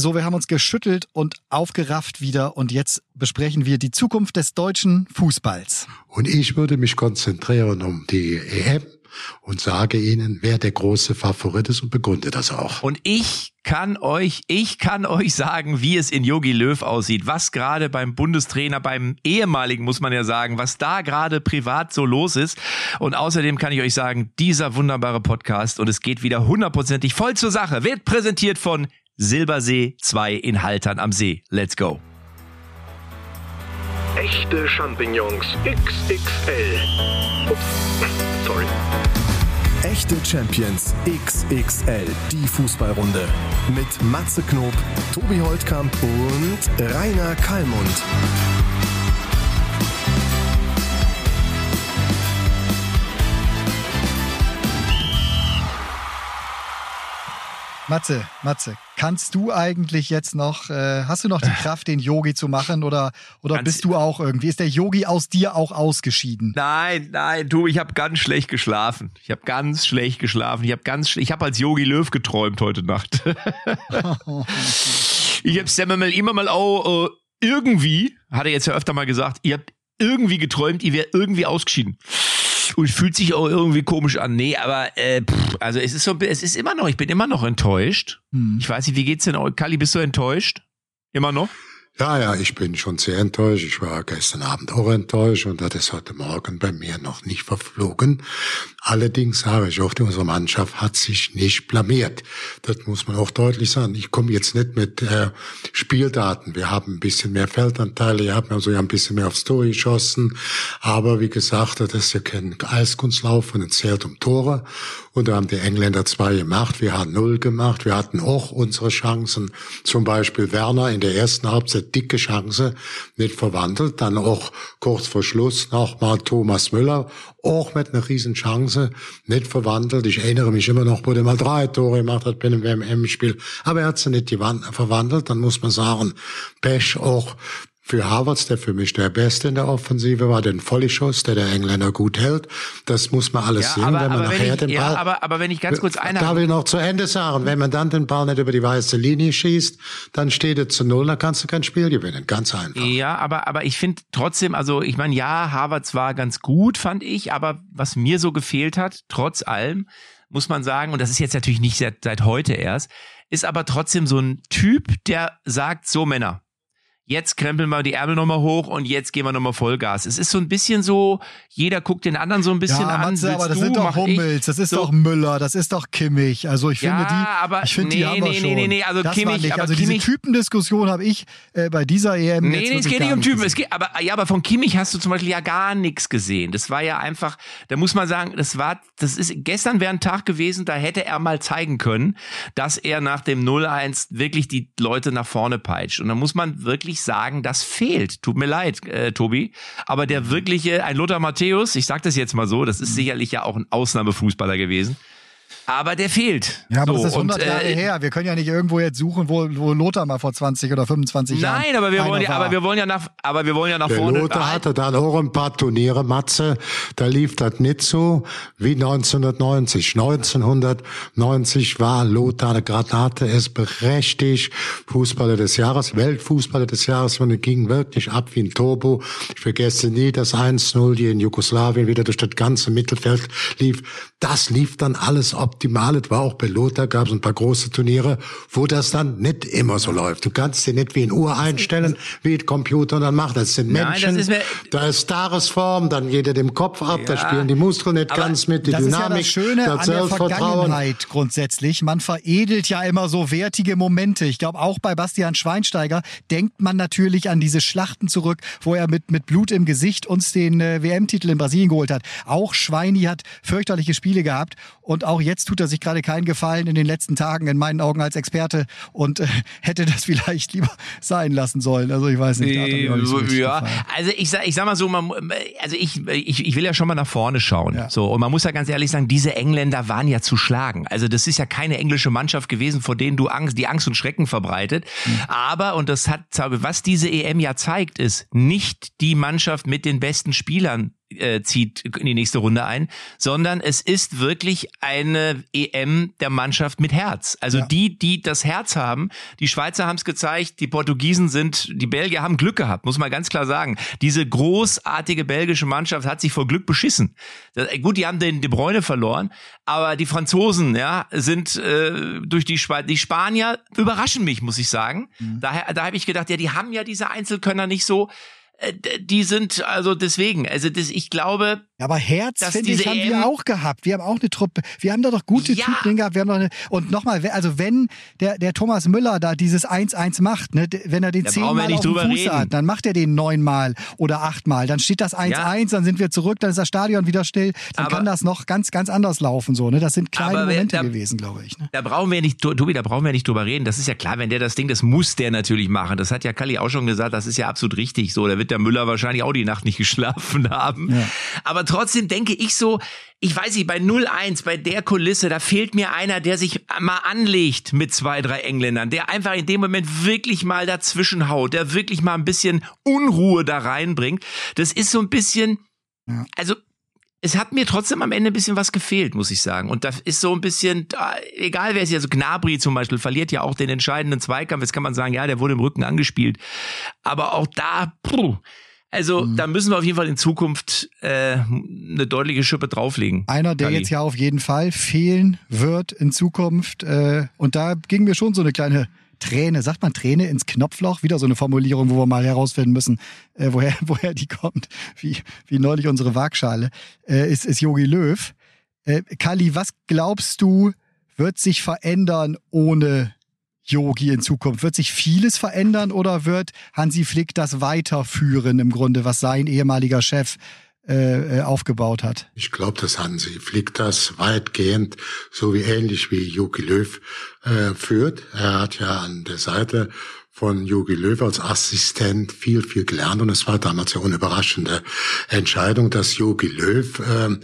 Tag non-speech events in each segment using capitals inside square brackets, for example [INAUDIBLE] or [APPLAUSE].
So, wir haben uns geschüttelt und aufgerafft wieder und jetzt besprechen wir die Zukunft des deutschen Fußballs. Und ich würde mich konzentrieren um die EM und sage Ihnen, wer der große Favorit ist und begründe das auch. Und ich kann euch, ich kann euch sagen, wie es in Yogi Löw aussieht, was gerade beim Bundestrainer, beim ehemaligen muss man ja sagen, was da gerade privat so los ist. Und außerdem kann ich euch sagen, dieser wunderbare Podcast und es geht wieder hundertprozentig voll zur Sache, wird präsentiert von Silbersee 2 in Haltern am See. Let's go. Echte Champignons XXL. Ups, [LAUGHS] sorry. Echte Champions XXL, die Fußballrunde. Mit Matze Knob, Tobi Holtkamp und Rainer Kallmund. Matze, Matze, kannst du eigentlich jetzt noch, äh, hast du noch die [LAUGHS] Kraft, den Yogi zu machen oder, oder Ganz- bist du auch irgendwie, ist der Yogi aus dir auch ausgeschieden? Nein, nein, du, ich habe ganz schlecht geschlafen. Ich habe ganz schlecht geschlafen. Ich habe ganz, ich habe als Yogi Löw geträumt heute Nacht. [LAUGHS] ich habe Sam mal immer mal auch äh, irgendwie, hat er jetzt ja öfter mal gesagt, ihr habt irgendwie geträumt, ihr wärt irgendwie ausgeschieden. Und fühlt sich auch irgendwie komisch an. Nee, aber äh, pff, also es ist so, es ist immer noch, ich bin immer noch enttäuscht. Hm. Ich weiß nicht, wie geht's denn? euch? Kali, bist du enttäuscht? Immer noch? Ja, ja, ich bin schon sehr enttäuscht. Ich war gestern Abend auch enttäuscht und das ist heute Morgen bei mir noch nicht verflogen. Allerdings sage ich auch, unsere Mannschaft hat sich nicht blamiert. Das muss man auch deutlich sagen. Ich komme jetzt nicht mit äh, Spieldaten. Wir haben ein bisschen mehr Feldanteile, wir haben also ja ein bisschen mehr aufs Tor geschossen. Aber wie gesagt, das ist ja kein Eiskunstlauf und es zählt um Tore. Und da haben die Engländer zwei gemacht, wir haben null gemacht. Wir hatten auch unsere Chancen. Zum Beispiel Werner in der ersten Halbzeit dicke Chance, nicht verwandelt. Dann auch kurz vor Schluss nochmal Thomas Müller, auch mit einer riesen Chance, nicht verwandelt. Ich erinnere mich immer noch, wo der mal drei Tore gemacht hat bei einem WM-Spiel. Aber er hat sie nicht gewan- verwandelt. Dann muss man sagen, Pech auch für Havertz, der für mich der Beste in der Offensive war, den Vollschuss, der der Engländer gut hält. Das muss man alles sehen, wenn man wenn nachher ich, den Ball... ja, aber, aber wenn ich ganz kurz Darf einhaken ich noch zu Ende sagen? Wenn man dann den Ball nicht über die weiße Linie schießt, dann steht es zu Null, dann kannst du kein Spiel gewinnen. Ganz einfach. Ja, aber, aber ich finde trotzdem, also ich meine, ja, Harvards war ganz gut, fand ich, aber was mir so gefehlt hat, trotz allem, muss man sagen, und das ist jetzt natürlich nicht seit, seit heute erst, ist aber trotzdem so ein Typ, der sagt, so Männer, jetzt krempeln wir die Ärmel nochmal hoch und jetzt gehen wir nochmal Vollgas. Es ist so ein bisschen so, jeder guckt den anderen so ein bisschen ja, an. Matze, aber das du, sind doch? Hummels, das ist So. doch Müller, das ist doch Kimmich. Also ich finde Ja, die, aber ich finde die nee, haben wir nee, schon. nee, nee, nee, also das Kimmich- nicht. aber Also Kimmich- diese Typendiskussion habe ich äh, bei dieser EM Nee, jetzt nee, es geht nicht um Typen. gesehen. Es geht, aber, ja, aber von Kimmich hast du zum Beispiel ja gar nichts gesehen. Das war ja einfach, da muss man sagen, das war, das ist, gestern wäre ein Tag gewesen, da hätte er mal zeigen können, dass er nach dem 0-1 wirklich die Leute nach vorne peitscht. Und da muss man wirklich sagen, das fehlt. Tut mir leid, äh, Tobi. Aber der wirkliche, ein Lothar Matthäus, ich sag das jetzt mal so, das ist sicherlich ja auch ein Ausnahmefußballer gewesen. Aber der fehlt. Ja, aber so, das ist 100 und, Jahre äh, her. Wir können ja nicht irgendwo jetzt suchen, wo, wo Lothar mal vor 20 oder 25 Jahren. Nein, aber wir wollen ja, war. aber wir wollen ja nach, aber wir wollen ja nach Der vorne. Lothar hatte dann auch ein paar Turniere, Matze. Da lief das nicht so wie 1990. 1990 war Lothar eine Granate, er ist berechtigt. Fußballer des Jahres, Weltfußballer des Jahres. Und er ging wirklich ab wie ein Turbo. Ich vergesse nie das 1-0 hier in Jugoslawien wieder durch das ganze Mittelfeld lief. Das lief dann alles optimal. Es war auch bei Lothar, gab es ein paar große Turniere, wo das dann nicht immer so läuft. Du kannst dir nicht wie ein Uhr einstellen, wie ein Computer dann macht. Das sind Nein, Menschen, das ist da ist Tagesform, dann geht er dem Kopf ab, da Ja, spielen die Muskeln nicht aber ganz mit, die Das Dynamik, ist ja das Schöne das an der. Vergangenheit grundsätzlich. Man veredelt ja immer so wertige Momente. Ich glaube, auch bei Bastian Schweinsteiger denkt man natürlich an diese Schlachten zurück, wo er mit, mit Blut im Gesicht uns den äh, WM-Titel in Brasilien geholt hat. Auch Schweini hat fürchterliche Spiele gehabt und auch jetzt tut er sich gerade keinen Gefallen in den letzten Tagen, in meinen Augen als Experte und äh, hätte das vielleicht lieber sein lassen sollen. Also ich weiß nicht. auch nicht so ja, also ich sag, ich sag mal so, man, also ich, ich, ich will ja schon mal nach vorne schauen. Ja. So, und man muss ja ganz ehrlich sagen, diese Engländer waren ja zu schlagen. Also das ist ja keine englische Mannschaft gewesen, vor denen du Angst, die Angst und Schrecken verbreitet. Mhm. Aber, und das hat, was diese EM ja zeigt, ist nicht die Mannschaft mit den besten Spielern äh, zieht in die nächste Runde ein, sondern es ist wirklich eine EM der Mannschaft mit Herz. Also ja. die, die das Herz haben, die Schweizer haben es gezeigt, die Portugiesen sind, die Belgier haben Glück gehabt, muss man ganz klar sagen. Diese großartige belgische Mannschaft hat sich vor Glück beschissen. Das, gut, die haben den De Bruyne verloren, aber die Franzosen, ja, sind äh, durch die Schweiz, die Spanier überraschen mich, muss ich sagen. Mhm. Daher, da habe ich gedacht, ja, die haben ja diese Einzelkönner nicht so. Äh, die sind also deswegen, also das, ich glaube. Ja, aber Herz, finde ich, haben EM wir auch gehabt. Wir haben auch eine Truppe. Wir haben da doch gute ja. Typen gehabt. Wir haben doch eine, und nochmal, also wenn der, der Thomas Müller da dieses 1-1 macht, ne, wenn er den zehnmal auf dem Fuß reden. hat, dann macht er den neunmal oder achtmal. Dann steht das 1-1, ja. dann sind wir zurück, dann ist das Stadion wieder still. Dann aber, kann das noch ganz, ganz anders laufen, so, ne? Das sind kleine Momente da, gewesen, glaube ich. Ne? Da brauchen wir nicht, Tobi, da brauchen wir nicht drüber reden. Das ist ja klar, wenn der das Ding, das muss der natürlich machen. Das hat ja Kalli auch schon gesagt, das ist ja absolut richtig so. Da wird der Müller wahrscheinlich auch die Nacht nicht [LAUGHS] geschlafen haben. Ja. Aber trotzdem denke ich so, ich weiß nicht, bei 0-1, bei der Kulisse, da fehlt mir einer, der sich mal anlegt mit zwei, drei Engländern, der einfach in dem Moment wirklich mal dazwischen haut, der wirklich mal ein bisschen Unruhe da reinbringt. Das ist so ein bisschen, also es hat mir trotzdem am Ende ein bisschen was gefehlt, muss ich sagen. Und das ist so ein bisschen, egal wer es ist, also Gnabry zum Beispiel verliert ja auch den entscheidenden Zweikampf. Jetzt kann man sagen, ja, der wurde im Rücken angespielt. Aber auch da, puh, also mhm. da müssen wir auf jeden Fall in Zukunft äh, eine deutliche Schippe drauflegen. Einer, der Kali. jetzt ja auf jeden Fall fehlen wird in Zukunft. Äh, und da ging mir schon so eine kleine Träne, sagt man Träne ins Knopfloch? Wieder so eine Formulierung, wo wir mal herausfinden müssen, äh, woher, [LAUGHS] woher die kommt. Wie, wie neulich unsere Waagschale. Äh, ist, ist Yogi Löw. Äh, Kali, was glaubst du, wird sich verändern ohne Yogi in Zukunft? Wird sich vieles verändern oder wird Hansi Flick das weiterführen im Grunde, was sein ehemaliger Chef äh, äh aufgebaut hat? Ich glaube, dass Hansi Flick das weitgehend, so wie ähnlich wie Jogi Löw äh, führt. Er hat ja an der Seite von Jogi Löw als Assistent viel, viel gelernt und es war damals ja unüberraschende Entscheidung, dass Jogi Löw äh,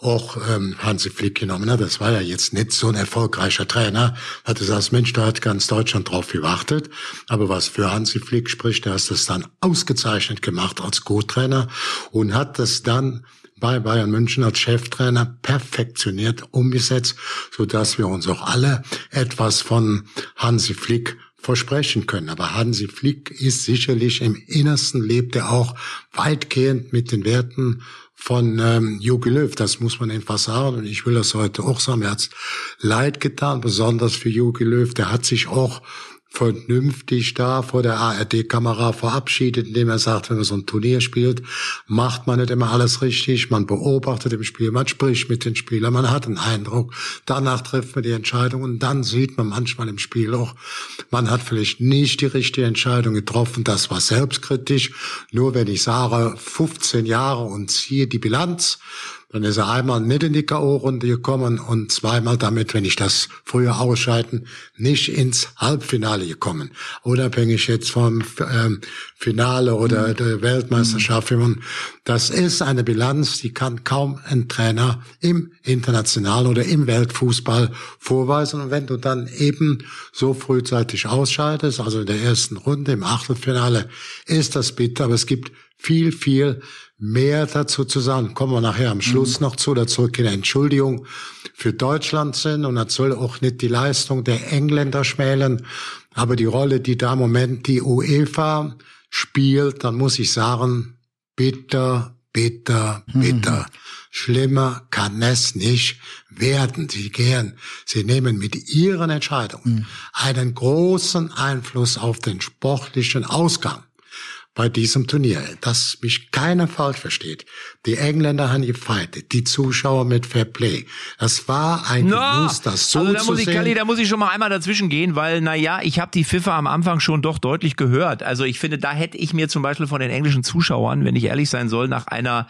auch ähm, Hansi Flick genommen hat. Das war ja jetzt nicht so ein erfolgreicher Trainer. Hat gesagt, Mensch, da hat ganz Deutschland drauf gewartet. Aber was für Hansi Flick spricht, der hat das dann ausgezeichnet gemacht als Co-Trainer und hat das dann bei Bayern München als Cheftrainer perfektioniert umgesetzt, so dass wir uns auch alle etwas von Hansi Flick versprechen können. Aber Hansi Flick ist sicherlich im Innersten lebt er auch weitgehend mit den Werten von ähm, Jogi Löw. Das muss man einfach sagen. Und ich will das heute auch sagen. Er hat leid getan, besonders für Jogi Löw. Der hat sich auch vernünftig da vor der ARD-Kamera verabschiedet, indem er sagt, wenn man so ein Turnier spielt, macht man nicht immer alles richtig, man beobachtet im Spiel, man spricht mit den Spielern, man hat einen Eindruck, danach trifft man die Entscheidung und dann sieht man manchmal im Spiel auch, man hat vielleicht nicht die richtige Entscheidung getroffen, das war selbstkritisch, nur wenn ich sage, 15 Jahre und ziehe die Bilanz, dann ist er einmal nicht in die K.O.-Runde gekommen und zweimal damit, wenn ich das früher ausscheiden, nicht ins Halbfinale gekommen. Unabhängig jetzt vom ähm, Finale oder mhm. der Weltmeisterschaft. Mhm. Das ist eine Bilanz, die kann kaum ein Trainer im internationalen oder im Weltfußball vorweisen. Und wenn du dann eben so frühzeitig ausscheidest, also in der ersten Runde im Achtelfinale, ist das bitter. Aber es gibt viel, viel mehr dazu zu sagen. Kommen wir nachher am Schluss mhm. noch zu, da zurück in der Entschuldigung für Deutschland sind. Und das soll auch nicht die Leistung der Engländer schmälen, aber die Rolle, die da im Moment die UEFA spielt, dann muss ich sagen, bitter, bitter, mhm. bitter. Mhm. Schlimmer kann es nicht werden. Sie gehen, sie nehmen mit ihren Entscheidungen mhm. einen großen Einfluss auf den sportlichen Ausgang bei diesem Turnier, dass mich keiner falsch versteht. Die Engländer haben gefeitet, die Zuschauer mit Fair Play. Das war ein no, Genuss, das so also da zu muss ich, sehen. Kalli, da muss ich schon mal einmal dazwischen gehen, weil, na ja, ich habe die Pfiffe am Anfang schon doch deutlich gehört. Also ich finde, da hätte ich mir zum Beispiel von den englischen Zuschauern, wenn ich ehrlich sein soll, nach einer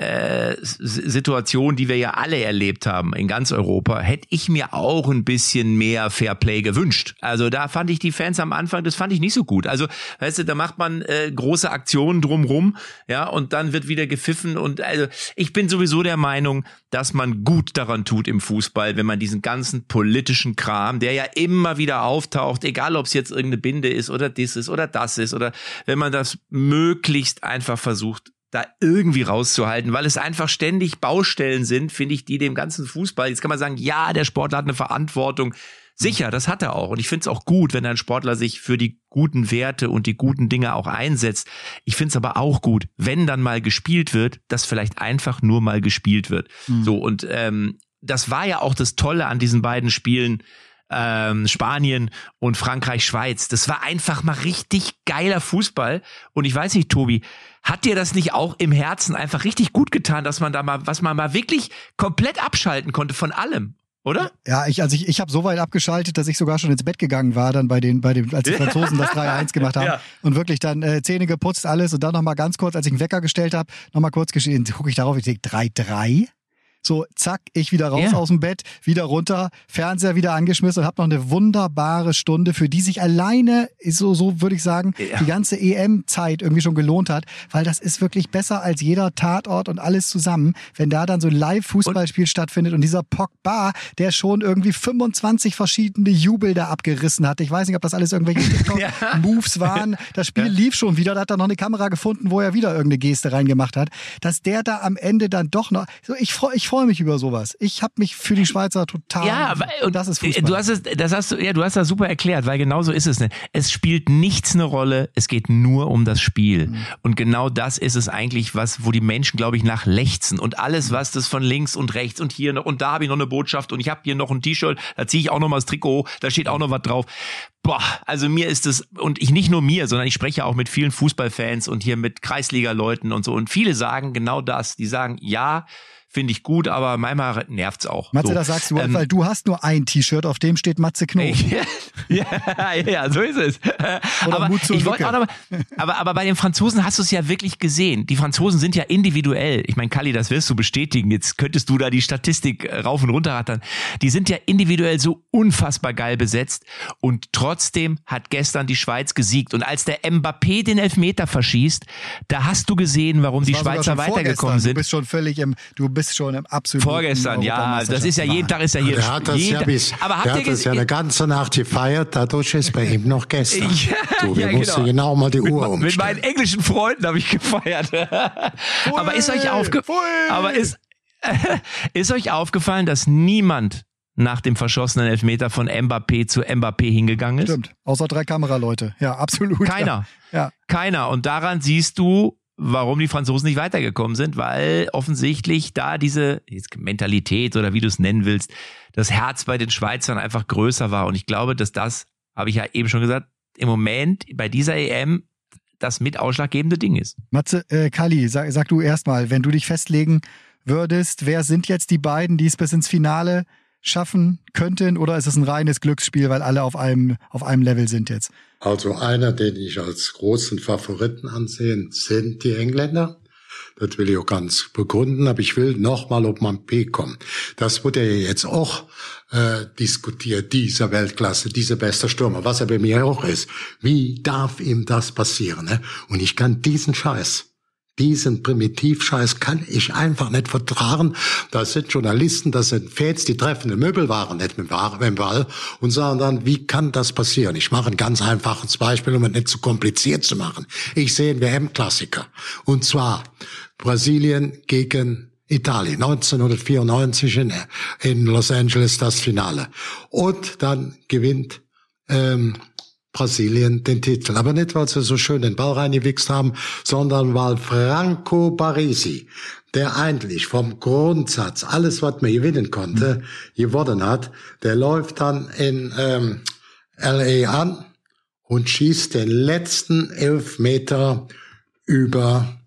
äh, Situation, die wir ja alle erlebt haben in ganz Europa, hätte ich mir auch ein bisschen mehr Fairplay gewünscht. Also da fand ich die Fans am Anfang, das fand ich nicht so gut. Also, weißt du, da macht man äh, große Aktionen drumrum, ja, und dann wird wieder gepfiffen und also ich bin sowieso der Meinung, dass man gut daran tut im Fußball, wenn man diesen ganzen politischen Kram, der ja immer wieder auftaucht, egal ob es jetzt irgendeine Binde ist oder dies ist oder das ist oder wenn man das möglichst einfach versucht da irgendwie rauszuhalten, weil es einfach ständig Baustellen sind, finde ich, die dem ganzen Fußball, jetzt kann man sagen, ja, der Sportler hat eine Verantwortung. Sicher, das hat er auch. Und ich finde es auch gut, wenn ein Sportler sich für die guten Werte und die guten Dinge auch einsetzt. Ich finde es aber auch gut, wenn dann mal gespielt wird, dass vielleicht einfach nur mal gespielt wird. Mhm. So, und ähm, das war ja auch das Tolle an diesen beiden Spielen ähm, Spanien und Frankreich, Schweiz. Das war einfach mal richtig geiler Fußball. Und ich weiß nicht, Tobi, hat dir das nicht auch im Herzen einfach richtig gut getan, dass man da mal, was man mal wirklich komplett abschalten konnte von allem? Oder? Ja, ich, also ich, ich habe so weit abgeschaltet, dass ich sogar schon ins Bett gegangen war, dann bei den, bei den, als die [LAUGHS] Franzosen das 3-1 gemacht haben. Ja. Und wirklich dann äh, Zähne geputzt, alles und dann nochmal ganz kurz, als ich einen Wecker gestellt habe, nochmal kurz geschehen, gucke ich darauf, ich denke, 3-3? So, zack, ich wieder raus ja. aus dem Bett, wieder runter, Fernseher wieder angeschmissen und habe noch eine wunderbare Stunde, für die sich alleine, so, so würde ich sagen, ja. die ganze EM-Zeit irgendwie schon gelohnt hat, weil das ist wirklich besser als jeder Tatort und alles zusammen, wenn da dann so ein Live-Fußballspiel stattfindet und dieser Pogba, der schon irgendwie 25 verschiedene Jubel da abgerissen hat. Ich weiß nicht, ob das alles irgendwelche [LAUGHS] ja. Moves waren. Das Spiel lief schon wieder, da hat er noch eine Kamera gefunden, wo er wieder irgendeine Geste reingemacht hat. Dass der da am Ende dann doch noch, so ich freue ich freue mich über sowas. Ich habe mich für die Schweizer total. Ja, und das ist Fußball. Du hast es, das hast du, ja, du hast das super erklärt, weil genau so ist es. Ne? Es spielt nichts eine Rolle. Es geht nur um das Spiel. Mhm. Und genau das ist es eigentlich, was, wo die Menschen, glaube ich, nach lechzen. Und alles, was das von links und rechts und hier noch, und da habe ich noch eine Botschaft und ich habe hier noch ein T-Shirt, da ziehe ich auch noch mal das Trikot, da steht auch noch was drauf. Boah, also mir ist es, und ich nicht nur mir, sondern ich spreche auch mit vielen Fußballfans und hier mit Kreisliga-Leuten und so. Und viele sagen genau das. Die sagen, ja, finde ich gut, aber manchmal nervt's auch. Matze, so. das sagst du, ähm, weil du hast nur ein T-Shirt, auf dem steht Matze Knob. [LAUGHS] ja, ja, so ist es. aber, ich wollte auch noch, aber, aber bei den Franzosen hast du es ja wirklich gesehen. Die Franzosen sind ja individuell. Ich meine, Kali, das wirst du bestätigen. Jetzt könntest du da die Statistik äh, rauf und runter rattern. Die sind ja individuell so unfassbar geil besetzt und trotzdem hat gestern die Schweiz gesiegt. Und als der Mbappé den Elfmeter verschießt, da hast du gesehen, warum das die Schweizer weitergekommen sind. Du bist schon völlig im, du bist bist schon im absoluten Vorgestern, ja, das ist ja jeden Tag ist ja hier. Der hat das ja bis, aber habt der hat das ja eine ganze Nacht gefeiert, dadurch ist bei ihm noch gestern. ja, du, wir ja, mussten genau. genau mal die Uhr umstellen. Mit meinen englischen Freunden habe ich gefeiert. [LAUGHS] aber ist euch aufgefallen, aber ist, [LAUGHS] ist euch aufgefallen, dass niemand nach dem verschossenen Elfmeter von Mbappé zu Mbappé hingegangen ist? Stimmt, außer drei Kameraleute. Ja, absolut. Keiner. Ja. ja. Keiner. Und daran siehst du, warum die Franzosen nicht weitergekommen sind, weil offensichtlich da diese Mentalität oder wie du es nennen willst, das Herz bei den Schweizern einfach größer war. Und ich glaube, dass das, habe ich ja eben schon gesagt, im Moment bei dieser EM das mit ausschlaggebende Ding ist. Matze, äh, Kali, sag, sag du erstmal, wenn du dich festlegen würdest, wer sind jetzt die beiden, die es bis ins Finale schaffen könnten, oder ist es ein reines Glücksspiel, weil alle auf einem, auf einem Level sind jetzt? Also einer, den ich als großen Favoriten ansehe, sind die Engländer. Das will ich auch ganz begründen, aber ich will nochmal ob man P kommen. Das wurde ja jetzt auch äh, diskutiert, dieser Weltklasse, dieser beste Stürmer, was er bei mir auch ist. Wie darf ihm das passieren? Ne? Und ich kann diesen Scheiß diesen Primitivscheiß kann ich einfach nicht vertragen. Das sind Journalisten, das sind Fans, die treffen treffende Möbelwaren nicht mit dem Ball und sagen dann, wie kann das passieren? Ich mache ein ganz einfaches Beispiel, um es nicht zu kompliziert zu machen. Ich sehe einen WM-Klassiker. Und zwar Brasilien gegen Italien, 1994 in, in Los Angeles das Finale. Und dann gewinnt ähm, Brasilien den Titel. Aber nicht, weil sie so schön den Ball reingewichst haben, sondern weil Franco Baresi, der eigentlich vom Grundsatz alles, was man gewinnen konnte, gewonnen hat, der läuft dann in ähm, LA an und schießt den letzten Elfmeter über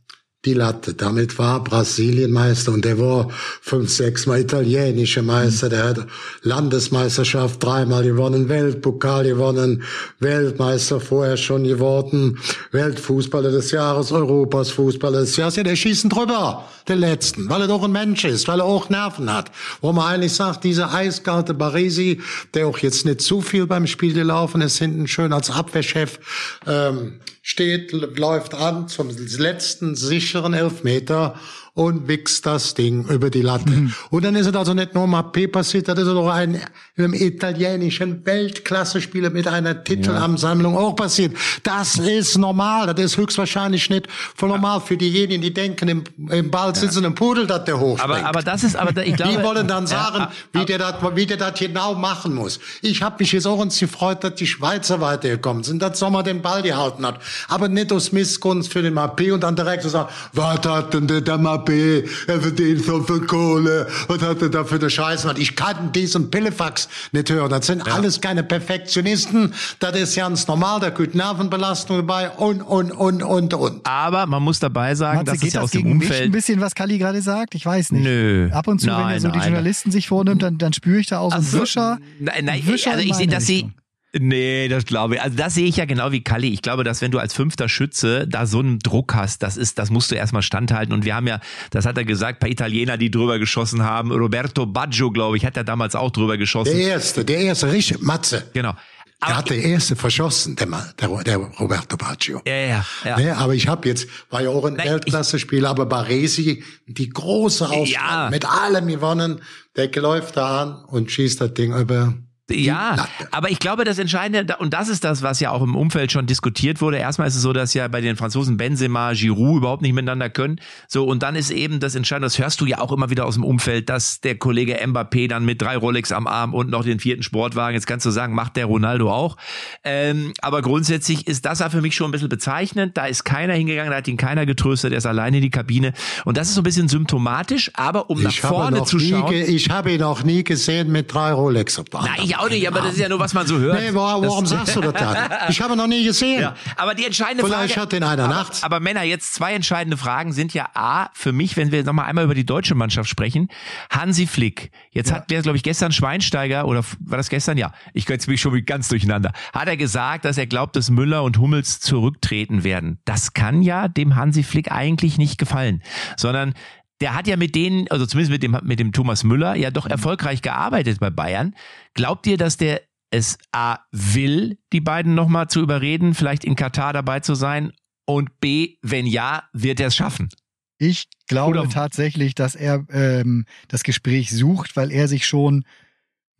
die Latte. Damit war Brasilien Meister und der war fünf, sechs Mal italienische Meister. Der hat Landesmeisterschaft dreimal gewonnen, Weltpokal gewonnen, Weltmeister vorher schon geworden, Weltfußballer des Jahres, Europas Fußballer des Jahres. Ja, der schießen drüber, der Letzten, weil er doch ein Mensch ist, weil er auch Nerven hat. Wo man eigentlich sagt, dieser eiskalte Baresi, der auch jetzt nicht zu viel beim Spiel gelaufen ist, hinten schön als Abwehrchef, ähm, steht, läuft an zum letzten sicheren Elfmeter und wichst das Ding über die Latte. Mhm. Und dann ist es also nicht nur mal P passiert, das ist doch ein im italienischen Weltklasse-Spieler mit einer Titelansammlung ja. auch passiert. Das ist normal, das ist höchstwahrscheinlich nicht voll normal für diejenigen, die denken, im, im Ball sitzen ja. ein Pudel, dass der hochspringt. Aber, aber das ist, aber ich glaube... Die wollen dann sagen, ja, wie, der das, wie der das genau machen muss. Ich habe mich jetzt auch uns gefreut, dass die Schweizer weitergekommen sind, dass Sommer den Ball gehalten hat. Aber nicht aus Missgunst für den Mappé und dann direkt zu sagen, was hat denn der, der Mappé? Er verdient so viel Kohle. Was hat er da für eine Scheiße? Ich kann diesen Pillefax nicht hören. Das sind ja. alles keine Perfektionisten. Das ist ganz normal. Da gehört Nervenbelastung dabei und, und, und, und, und. Aber man muss dabei sagen, Matze, dass es ja aus dem Umfeld... ein bisschen, was Kali gerade sagt? Ich weiß nicht. Nö. Ab und zu, nein, wenn er so nein, die Journalisten nein. sich vornimmt, dann, dann spüre ich da auch so einen Wischer. Nein, nein, Wischer also ich sehe, dass sie Nee, das glaube ich. Also das sehe ich ja genau wie Kalli. Ich glaube, dass wenn du als fünfter Schütze da so einen Druck hast, das ist, das musst du erstmal standhalten. Und wir haben ja, das hat er gesagt, paar Italiener, die drüber geschossen haben. Roberto Baggio, glaube ich, hat er damals auch drüber geschossen. Der erste, der erste, richtig, Matze. Genau. Aber er hat der erste verschossen, der, der, der Roberto Baggio. Ja, ja, ja. Nee, aber ich habe jetzt, war ja auch ein Weltklasse-Spieler, aber Baresi, die große Auswahl, ja. mit allem gewonnen, der läuft da an und schießt das Ding über ja, aber ich glaube, das Entscheidende, und das ist das, was ja auch im Umfeld schon diskutiert wurde. Erstmal ist es so, dass ja bei den Franzosen Benzema, Giroud überhaupt nicht miteinander können. So, und dann ist eben das Entscheidende, das hörst du ja auch immer wieder aus dem Umfeld, dass der Kollege Mbappé dann mit drei Rolex am Arm und noch den vierten Sportwagen, jetzt kannst du sagen, macht der Ronaldo auch. Ähm, aber grundsätzlich ist das ja für mich schon ein bisschen bezeichnend. Da ist keiner hingegangen, da hat ihn keiner getröstet, er ist alleine in die Kabine. Und das ist so ein bisschen symptomatisch, aber um ich nach vorne zu schauen. ich habe ihn auch nie gesehen mit drei Rolex am Arm. Na, ich auch nicht, aber das ist ja nur, was man so hört. Nee, warum, warum sagst du das dann? [LAUGHS] Ich habe noch nie gesehen. Ja, aber die entscheidende Vielleicht Frage. hat den einer nachts. Aber Männer, jetzt zwei entscheidende Fragen sind ja A, für mich, wenn wir nochmal einmal über die deutsche Mannschaft sprechen, Hansi Flick. Jetzt ja. hat der, glaube ich, gestern Schweinsteiger, oder war das gestern? Ja, ich könnte mich schon ganz durcheinander. Hat er gesagt, dass er glaubt, dass Müller und Hummels zurücktreten werden. Das kann ja dem Hansi Flick eigentlich nicht gefallen, sondern der hat ja mit denen, also zumindest mit dem, mit dem Thomas Müller, ja doch mhm. erfolgreich gearbeitet bei Bayern. Glaubt ihr, dass der es A will, die beiden nochmal zu überreden, vielleicht in Katar dabei zu sein? Und B, wenn ja, wird er es schaffen? Ich glaube Oder tatsächlich, dass er ähm, das Gespräch sucht, weil er sich schon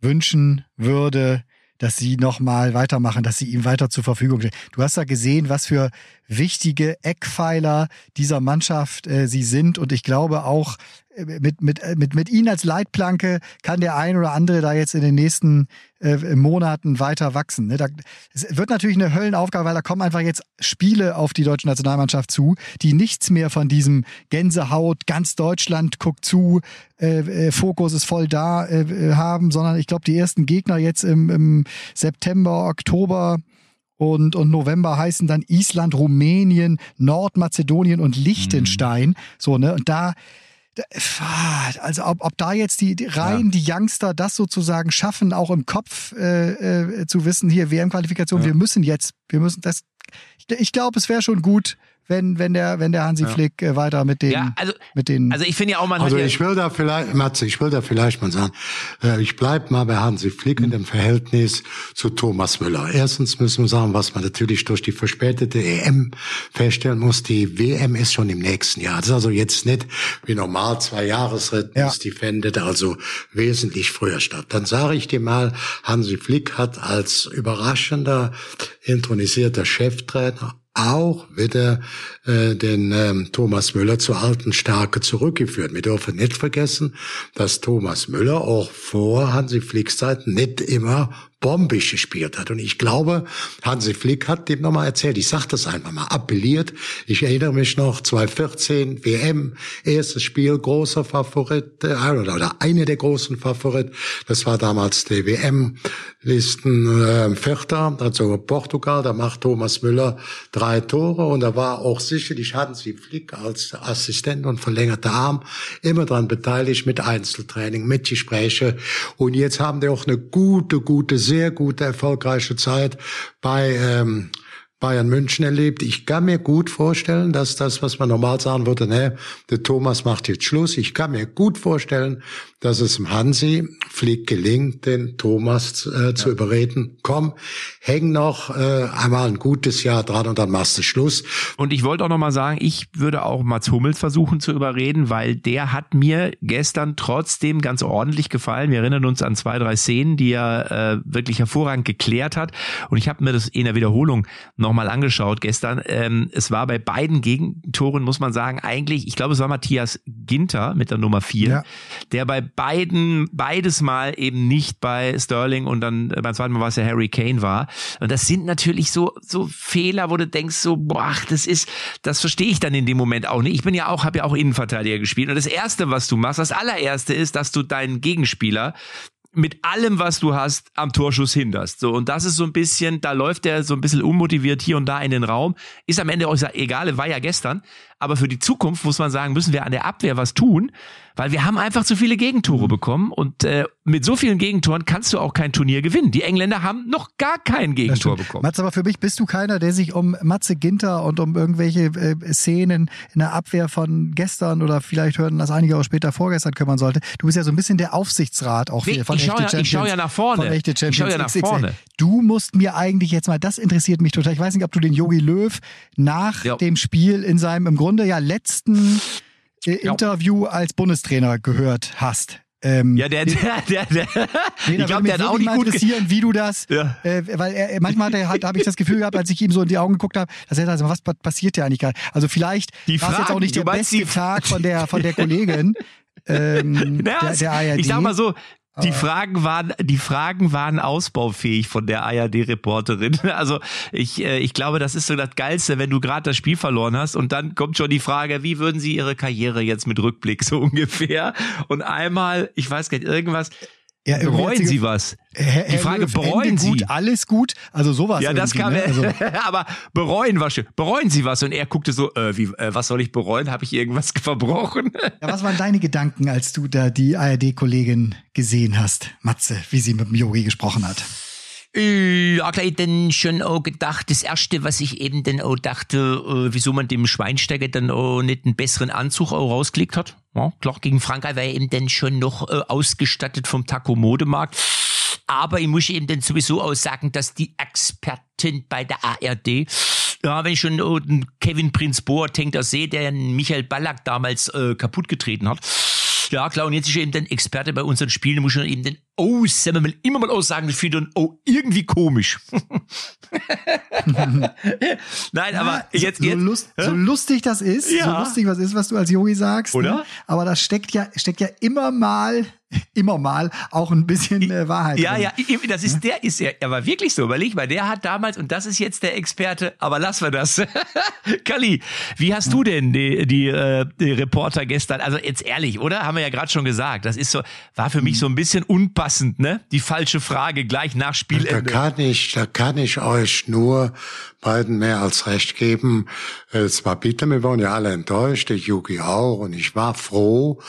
wünschen würde, dass sie nochmal weitermachen, dass sie ihm weiter zur Verfügung stehen. Du hast ja gesehen, was für wichtige Eckpfeiler dieser Mannschaft äh, sie sind. Und ich glaube auch, mit, mit, äh, mit, mit ihnen als Leitplanke kann der ein oder andere da jetzt in den nächsten äh, Monaten weiter wachsen. Ne? Da, es wird natürlich eine Höllenaufgabe, weil da kommen einfach jetzt Spiele auf die deutsche Nationalmannschaft zu, die nichts mehr von diesem Gänsehaut, ganz Deutschland guckt zu, äh, äh, Fokus ist voll da äh, haben, sondern ich glaube, die ersten Gegner jetzt im, im September, Oktober und, und November heißen dann Island, Rumänien, Nordmazedonien und Liechtenstein. Mhm. So, ne? Und da, also ob, ob da jetzt die, die rein ja. die Youngster das sozusagen schaffen, auch im Kopf äh, äh, zu wissen, hier WM-Qualifikation, ja. wir müssen jetzt, wir müssen das. Ich, ich glaube, es wäre schon gut, wenn, wenn der, wenn der Hansi ja. Flick äh, weiter mit den, ja, also, mit den. Also ich finde ja auch mal. Also ich will da vielleicht, Matze, ich will da vielleicht mal sagen, äh, ich bleib mal bei Hansi Flick in dem Verhältnis zu Thomas Müller. Erstens müssen wir sagen, was man natürlich durch die verspätete EM feststellen muss, die WM ist schon im nächsten Jahr. Das ist also jetzt nicht wie normal zwei Jahresrhythmus, ja. die findet also wesentlich früher statt. Dann sage ich dir mal, Hansi Flick hat als überraschender, intronisierter Cheftrainer auch wieder äh, den ähm, Thomas Müller zur alten Stärke zurückgeführt. Wir dürfen nicht vergessen, dass Thomas Müller auch vor Hansi Flicks Zeit nicht immer bombig gespielt hat. Und ich glaube, Hansi Flick hat dem nochmal erzählt, ich sag das einfach mal, appelliert. Ich erinnere mich noch, 2014 WM, erstes Spiel, großer Favorit, äh, oder eine der großen Favorit, das war damals der WM-Listen äh, Vierter, also Portugal, da macht Thomas Müller drei Tore. Und da war auch sicherlich Hansi Flick als Assistent und verlängerter Arm immer dran beteiligt mit Einzeltraining, mit Gespräche. Und jetzt haben die auch eine gute, gute sehr gute, erfolgreiche Zeit bei, ähm, Bayern München erlebt. Ich kann mir gut vorstellen, dass das, was man normal sagen würde, ne, der Thomas macht jetzt Schluss. Ich kann mir gut vorstellen, dass es dem Hansi Flick gelingt, den Thomas äh, ja. zu überreden. Komm, häng noch äh, einmal ein gutes Jahr dran und dann machst du Schluss. Und ich wollte auch noch mal sagen, ich würde auch Mats Hummels versuchen zu überreden, weil der hat mir gestern trotzdem ganz ordentlich gefallen. Wir erinnern uns an zwei, drei Szenen, die er äh, wirklich hervorragend geklärt hat. Und ich habe mir das in der Wiederholung nochmal angeschaut gestern. Ähm, es war bei beiden Gegentoren, muss man sagen, eigentlich, ich glaube, es war Matthias Ginter mit der Nummer vier, ja. der bei beiden, beides Mal eben nicht bei Sterling und dann äh, beim zweiten Mal war es ja Harry Kane war. Und das sind natürlich so, so Fehler, wo du denkst so, boah, das ist, das verstehe ich dann in dem Moment auch nicht. Ich bin ja auch, habe ja auch Innenverteidiger gespielt. Und das erste, was du machst, das allererste ist, dass du deinen Gegenspieler mit allem, was du hast, am Torschuss hinderst. So, und das ist so ein bisschen, da läuft der so ein bisschen unmotiviert hier und da in den Raum. Ist am Ende auch egal, war ja gestern. Aber für die Zukunft muss man sagen, müssen wir an der Abwehr was tun, weil wir haben einfach zu viele Gegentore mhm. bekommen und äh, mit so vielen Gegentoren kannst du auch kein Turnier gewinnen. Die Engländer haben noch gar kein Gegentor bekommen. Matze, aber für mich bist du keiner, der sich um Matze Ginter und um irgendwelche äh, Szenen in der Abwehr von gestern oder vielleicht hören das einige auch später vorgestern kümmern sollte. Du bist ja so ein bisschen der Aufsichtsrat auch hier von ich schaue ja, ich schau ja nach vorne. ich schaue ja nach vorne. Du musst mir eigentlich jetzt mal, das interessiert mich total. Ich weiß nicht, ob du den Yogi Löw nach ja. dem Spiel in seinem im Grunde ja letzten Interview als Bundestrainer gehört hast. Ähm, ja, der, der, der, der nee, ich glaube, der hat auch nicht gut interessieren, wie du das, ja. äh, weil er, manchmal hat, habe ich das Gefühl gehabt, als ich ihm so in die Augen geguckt habe, dass er also was passiert ja eigentlich gerade. Also vielleicht war es jetzt auch nicht der beste Tag von [LAUGHS] der von der Kollegin ähm, [LAUGHS] der, der ARD. Ich sag mal so, die Fragen waren, die Fragen waren ausbaufähig von der ARD-Reporterin. [LAUGHS] Also ich, äh, ich glaube, das ist so das Geilste, wenn du gerade das Spiel verloren hast und dann kommt schon die Frage, wie würden Sie Ihre Karriere jetzt mit Rückblick [LAUGHS] so ungefähr? Und einmal, ich weiß gar nicht, irgendwas, ja, bereuen Sie was? Herr, die Frage, Löw, bereuen Ende Sie? Gut, alles gut? Also sowas. Ja, das kam, ne? also. [LAUGHS] aber bereuen was? Bereuen Sie was? Und er guckte so, äh, wie, äh, was soll ich bereuen? Habe ich irgendwas [LAUGHS] verbrochen? ja, was waren deine Gedanken, als du da die ARD-Kollegin gesehen hast, Matze, wie sie mit dem Yogi gesprochen hat? Ja, gleich dann schon auch gedacht, das erste, was ich eben dann auch dachte, äh, wieso man dem Schweinsteiger dann auch nicht einen besseren Anzug auch rausgelegt hat. Ja, klar, gegen Frankreich war er eben dann schon noch äh, ausgestattet vom Taco Modemarkt. Aber ich muss eben dann sowieso auch sagen, dass die Expertin bei der ARD, ja, wenn ich schon oh, Kevin Prinz Boateng da sehe, der Michael Ballack damals äh, kaputt hat, ja, klar, und jetzt ist er eben der Experte bei unseren Spielen, muss schon eben den Oh, wir mal, immer mal aussagen, das finde oh, irgendwie komisch. [LAUGHS] Nein, aber jetzt, so, jetzt lust, so lustig das ist, ja. so lustig was ist, was du als Yogi sagst. Ne? Oder? Ne? Aber das steckt ja, steckt ja immer mal immer mal auch ein bisschen äh, Wahrheit. Ja, drin. ja, das ist der ist ja, er war wirklich so. Überleg mal, der hat damals und das ist jetzt der Experte. Aber lassen wir das. [LAUGHS] Kali, wie hast du denn die, die, äh, die Reporter gestern? Also jetzt ehrlich, oder? Haben wir ja gerade schon gesagt. Das ist so, war für mich so ein bisschen unpassend unpassend, ne? Die falsche Frage gleich nach Spielende. Da kann ich, da kann ich euch nur beiden mehr als recht geben. Es war bitter, wir waren ja alle enttäuscht, der Yugi auch, und ich war froh,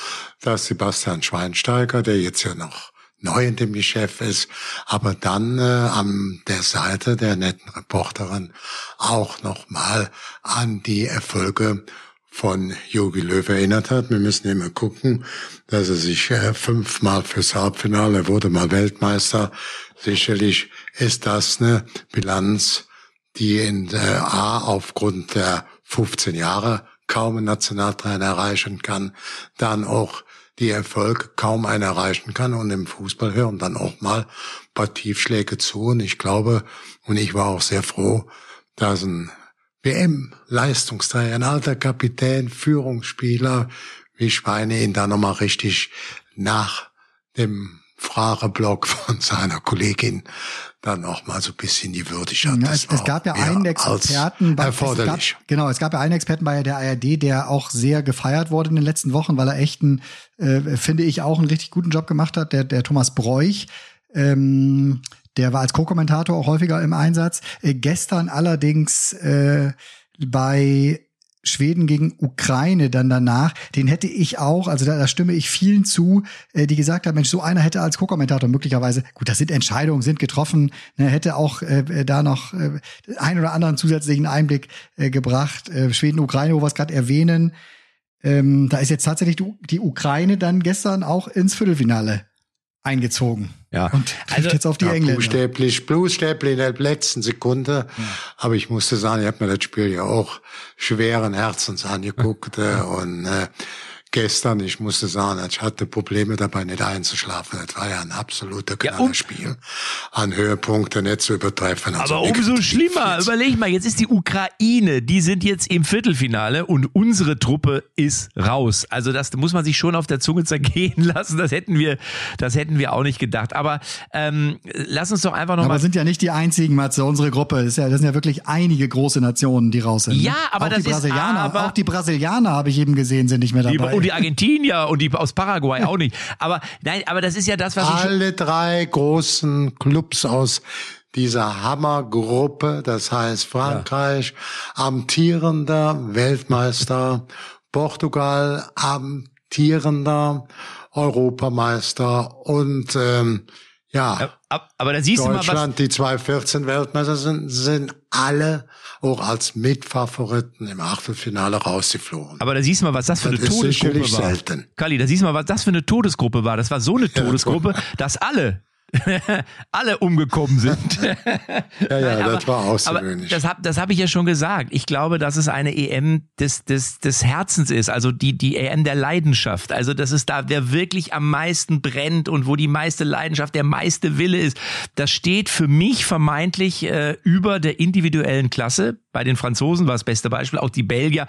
dass Sebastian Schweinsteiger, der jetzt ja noch neu in dem Geschäft ist, aber dann äh, an der Seite der netten Reporterin auch nochmal an die Erfolge von Jogi Löw erinnert hat. Wir müssen immer gucken, dass er sich äh, fünfmal fürs Halbfinale, wurde mal Weltmeister. Sicherlich ist das eine Bilanz, die in der A aufgrund der 15 Jahre kaum ein Nationaltrainer erreichen kann, dann auch die Erfolg kaum einer erreichen kann und im Fußball hören dann auch mal paar Tiefschläge zu. Und ich glaube und ich war auch sehr froh, dass ein WM-Leistungsträger, ein alter Kapitän, Führungsspieler wie Schweine ihn da nochmal richtig nach dem Frageblock von seiner Kollegin dann noch mal so ein bisschen die Würdigkeit. Ja, es, es gab ja einen Experten, bei, erforderlich. Es gab, genau, es gab ja einen Experten bei der ARD, der auch sehr gefeiert wurde in den letzten Wochen, weil er echt einen, äh, finde ich, auch einen richtig guten Job gemacht hat, der, der Thomas Bräuch. Ähm, der war als Co-Kommentator auch häufiger im Einsatz. Äh, gestern allerdings äh, bei Schweden gegen Ukraine dann danach, den hätte ich auch, also da, da stimme ich vielen zu, äh, die gesagt haben, Mensch, so einer hätte als Co-Kommentator möglicherweise, gut, das sind Entscheidungen, sind getroffen, ne, hätte auch äh, da noch äh, ein oder anderen zusätzlichen Einblick äh, gebracht. Äh, Schweden, Ukraine, wo wir es gerade erwähnen, ähm, da ist jetzt tatsächlich die, die Ukraine dann gestern auch ins Viertelfinale eingezogen. Ja. Und trifft Also, jetzt auf die Ja, Engländer. buchstäblich, buchstäblich in der letzten Sekunde. Aber ich musste sagen, ich habe mir das Spiel ja auch schweren Herzens angeguckt. äh, und äh, gestern, ich musste sagen, ich hatte Probleme dabei, nicht einzuschlafen. Das war ja ein absoluter Ja, um- Knallerspiel. An Höhepunkte nicht zu übertreffen. Also Aber umso schlimmer. Überleg mal, jetzt ist die Ukraine, die sind jetzt im Viertelfinale und unsere Truppe ist raus. Also das muss man sich schon auf der Zunge zergehen [LAUGHS] lassen. Das hätten wir, das hätten wir auch nicht gedacht. Aber ähm, lass uns doch einfach Aber nochmal. sind ja nicht die einzigen, Matze. Unsere Gruppe ist ja, das sind ja wirklich einige große Nationen, die raus sind. ne? Ja, aber auch das die ist Brasilianer, aber- auch die Brasilianer habe ich eben gesehen, sind nicht mehr Die, dabei. und die Argentinier und die aus Paraguay auch nicht. Aber nein, aber das ist ja das, was alle drei großen Clubs aus dieser Hammergruppe, das heißt Frankreich, amtierender Weltmeister, Portugal, amtierender Europameister und ähm, ja, Ab- aber da siehst du mal, was, Deutschland, die 2014 Weltmeister sind, sind alle auch als Mitfavoriten im Achtelfinale rausgeflogen. aber da siehst du mal, was das für Das eine ist Todesgruppe war. selten. Kali, da siehst du mal, was das für eine Todesgruppe war. Das war so eine [LAUGHS] Todesgruppe, dass alle [LAUGHS] alle umgekommen sind. [LAUGHS] Ja, ja, Nein, das war aber außergewöhnlich. das habe das hab ich ja schon gesagt. Ich glaube, dass es eine EM des, des, des Herzens ist, also die, die EM der Leidenschaft. Also das ist da, wer wirklich am meisten brennt und wo die meiste Leidenschaft, der meiste Wille ist. Das steht für mich vermeintlich äh, über der individuellen Klasse. Bei den Franzosen war das beste Beispiel. Auch die Belgier,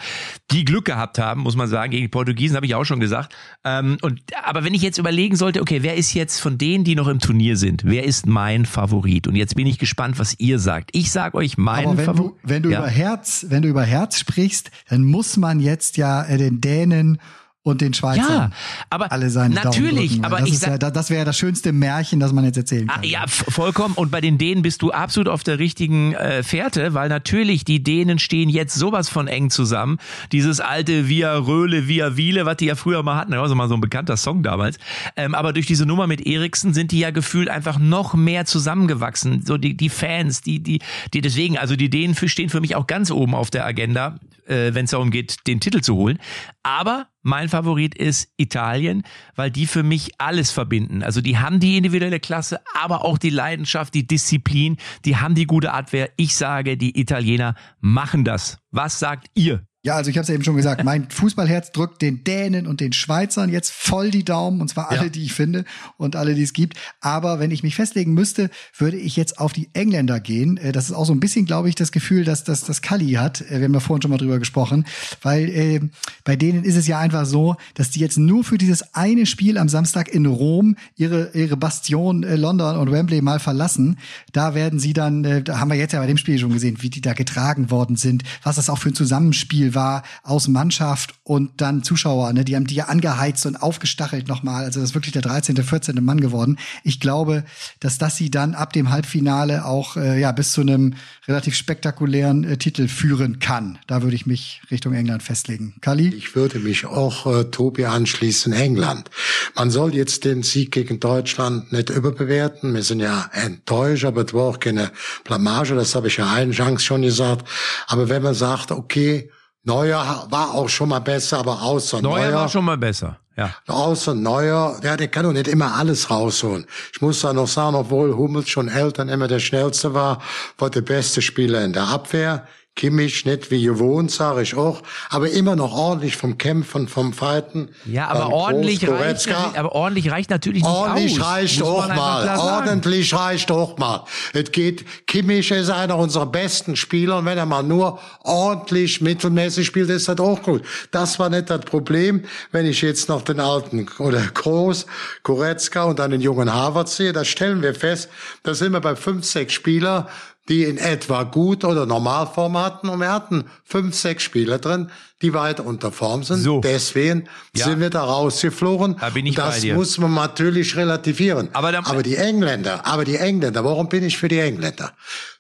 die Glück gehabt haben, muss man sagen. Gegen die Portugiesen habe ich auch schon gesagt. Ähm, und, aber wenn ich jetzt überlegen sollte, okay, wer ist jetzt von denen, die noch im Turnier sind, wer ist mein Favorit? Und jetzt bin ich gespannt, was ihr sagt. Ich sage euch meinen Aber wenn Favorit. du, wenn du Ja. über Herz, wenn du über Herz sprichst, dann muss man jetzt ja äh, den Dänen und den Schweizern Ja, aber alle seine natürlich, aber das ich ist sag, ja, das, wäre ja das schönste Märchen, das man jetzt erzählen Ah, kann. Ja, vollkommen. Und bei den Dänen bist du absolut auf der richtigen äh, Fährte, weil natürlich die Dänen stehen jetzt sowas von eng zusammen. Dieses alte Via Röhle, Via Wiele, was die ja früher mal hatten, das war so mal so ein bekannter Song damals. Ähm, aber durch diese Nummer mit Eriksen sind die ja gefühlt einfach noch mehr zusammengewachsen. So die, die Fans, die, die, die deswegen, also die Dänen stehen für mich auch ganz oben auf der Agenda, äh, wenn es darum geht, den Titel zu holen. Aber mein Favorit ist Italien, weil die für mich alles verbinden. Also die haben die individuelle Klasse, aber auch die Leidenschaft, die Disziplin, die haben die gute Abwehr. Ich sage, die Italiener machen das. Was sagt ihr? Ja, also ich habe es ja eben schon gesagt, mein [LAUGHS] Fußballherz drückt den Dänen und den Schweizern jetzt voll die Daumen, und zwar alle, Ja. die ich finde und alle, die es gibt. Aber wenn ich mich festlegen müsste, würde ich jetzt auf die Engländer gehen. Äh, Das ist auch so ein bisschen, glaube ich, das Gefühl, dass das das Kali hat. Äh, Wir haben ja vorhin schon mal drüber gesprochen, weil äh, bei denen ist es ja einfach so, dass die jetzt nur für dieses eine Spiel am Samstag in Rom ihre ihre Bastion äh, London und Wembley mal verlassen. Da werden sie dann, äh, da haben wir jetzt ja bei dem Spiel schon gesehen, wie die da getragen worden sind, was das auch für ein Zusammenspiel war aus Mannschaft und dann Zuschauer, ne? Die haben die ja angeheizt und aufgestachelt nochmal. Also das ist wirklich der 13., 14. Mann geworden. Ich glaube, dass das sie dann ab dem Halbfinale auch äh, ja bis zu einem relativ spektakulären äh, Titel führen kann. Da würde ich mich Richtung England festlegen. Kali? Ich würde mich auch äh, Tobi anschließen, England. Man soll jetzt den Sieg gegen Deutschland nicht überbewerten. Wir sind ja enttäuscht, aber es war auch keine Blamage, das habe ich ja eingangs schon gesagt. Aber wenn man sagt, okay, Neuer war auch schon mal besser, aber außer Neuer Neuer, war schon mal besser. Ja. Außer Neuer, ja, der kann doch nicht immer alles rausholen. Ich muss da noch sagen, obwohl Hummels schon Eltern immer der schnellste war, war der beste Spieler in der Abwehr. Kimmich nicht wie gewohnt, sage ich auch, aber immer noch ordentlich vom Kämpfen, vom Fighten. Ja, aber ordentlich Groß, reicht, aber ordentlich reicht natürlich nicht Ordentlich aus. reicht auch mal. Ordentlich reicht auch mal. Es geht, Kimmich ist einer unserer besten Spieler und wenn er mal nur ordentlich mittelmäßig spielt, ist das auch gut. Das war nicht das Problem, wenn ich jetzt noch den alten oder Groß, Goretzka und dann den jungen Harvard sehe, da stellen wir fest, da sind wir bei fünf, sechs Spieler, die in etwa gut oder Normalform hatten und wir hatten fünf, sechs Spieler drin, die weit unter Form sind. So. Deswegen Ja. sind wir da rausgeflogen. Da bin ich das bei dir. muss man natürlich relativieren. Aber dann- aber die Engländer, aber die Engländer, warum bin ich für die Engländer?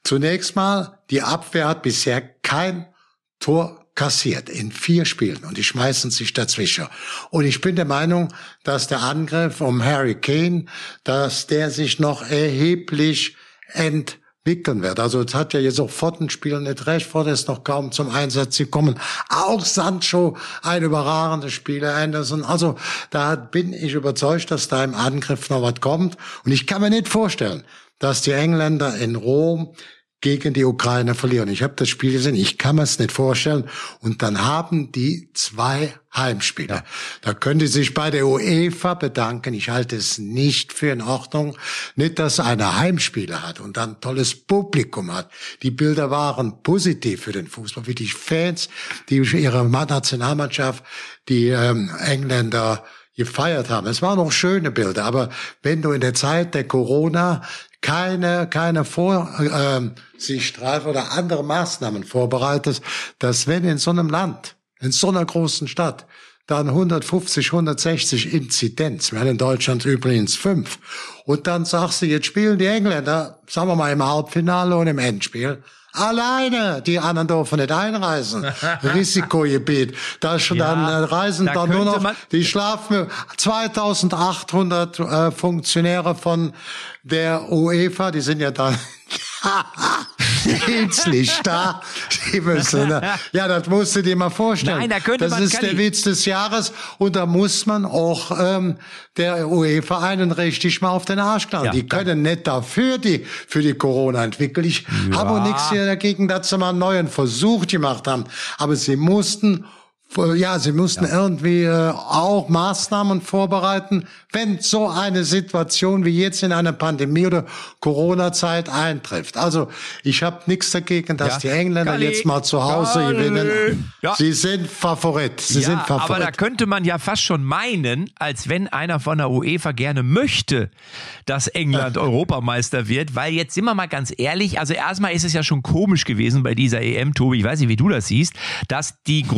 Zunächst mal, die Abwehr hat bisher kein Tor kassiert in vier Spielen und die schmeißen sich dazwischen. Und ich bin der Meinung, dass der Angriff um Harry Kane, dass der sich noch erheblich entwickeln wird. Also es hat ja jetzt auch Fortenspiel nicht recht, vor ist noch kaum zum Einsatz gekommen. Auch Sancho, ein überragender Spieler, Anderson. Also da bin ich überzeugt, dass da im Angriff noch was kommt. Und ich kann mir nicht vorstellen, dass die Engländer in Rom gegen die Ukraine verlieren. Ich habe das Spiel gesehen, ich kann mir es nicht vorstellen. Und dann haben die zwei Heimspiele. Ja. Da können die sich bei der UEFA bedanken. Ich halte es nicht für in Ordnung. Nicht, dass einer Heimspiele hat und dann tolles Publikum hat. Die Bilder waren positiv für den Fußball, wie die Fans, die ihre Nationalmannschaft, die ähm, Engländer gefeiert haben. Es waren noch schöne Bilder, aber wenn du in der Zeit der Corona keine, keine Vorsichtsstreife äh, oder andere Maßnahmen vorbereitet, dass wenn in so einem Land, in so einer großen Stadt, dann 150, 160 Inzidenz, wir haben in Deutschland übrigens fünf, und dann sagst du, jetzt spielen die Engländer, sagen wir mal im Halbfinale und im Endspiel, Alleine, die anderen dürfen nicht einreisen. [LAUGHS] Risikogebiet. Da schon ja, dann äh, reisen da dann nur noch, die schlafen 2800 äh, Funktionäre von der UEFA, die sind ja dann [LAUGHS] Dienstlich da. Die müssen, ne? Ja, das musst du dir mal vorstellen. Nein, da könnte das ist der Witz des Jahres und da muss man auch ähm, der UEFA einen richtig mal auf den Arsch klauen. Ja, die können nicht dafür die für die Corona entwickeln. Ich ja. habe nichts hier dagegen, dass sie mal einen neuen Versuch gemacht haben, aber sie mussten ja, sie mussten ja. irgendwie äh, auch Maßnahmen vorbereiten, wenn so eine Situation wie jetzt in einer Pandemie oder Corona-Zeit eintrifft. Also ich habe nichts dagegen, dass ja. die Engländer Galli, jetzt mal zu Hause Galli. gewinnen. Ja. Sie sind Favorit. Sie sind Favorit. Aber da könnte man ja fast schon meinen, als wenn einer von der UEFA gerne möchte, dass England [LAUGHS] Europameister wird, weil jetzt sind wir mal ganz ehrlich, also erstmal ist es ja schon komisch gewesen bei dieser EM, Tobi, ich weiß nicht, wie du das siehst, dass die hm.